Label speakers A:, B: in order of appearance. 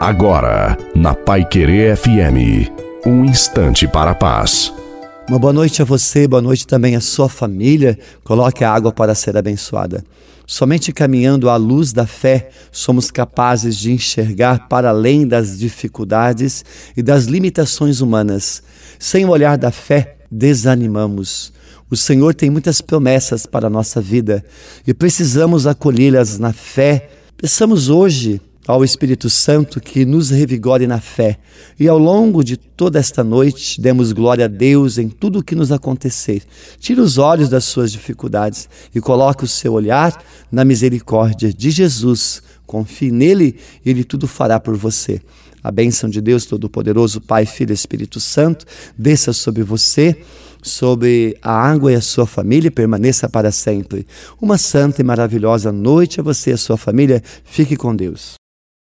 A: Agora, na Pai Querer FM, um instante para a paz.
B: Uma boa noite a você, boa noite também à sua família. Coloque a água para ser abençoada. Somente caminhando à luz da fé somos capazes de enxergar para além das dificuldades e das limitações humanas. Sem o olhar da fé, desanimamos. O Senhor tem muitas promessas para a nossa vida e precisamos acolhê-las na fé. Peçamos hoje ao Espírito Santo que nos revigore na fé. E ao longo de toda esta noite, demos glória a Deus em tudo o que nos acontecer. Tire os olhos das suas dificuldades e coloque o seu olhar na misericórdia de Jesus. Confie nele e ele tudo fará por você. A bênção de Deus Todo-Poderoso, Pai, Filho e Espírito Santo, desça sobre você, sobre a água e a sua família e permaneça para sempre. Uma santa e maravilhosa noite a você e a sua família. Fique com Deus.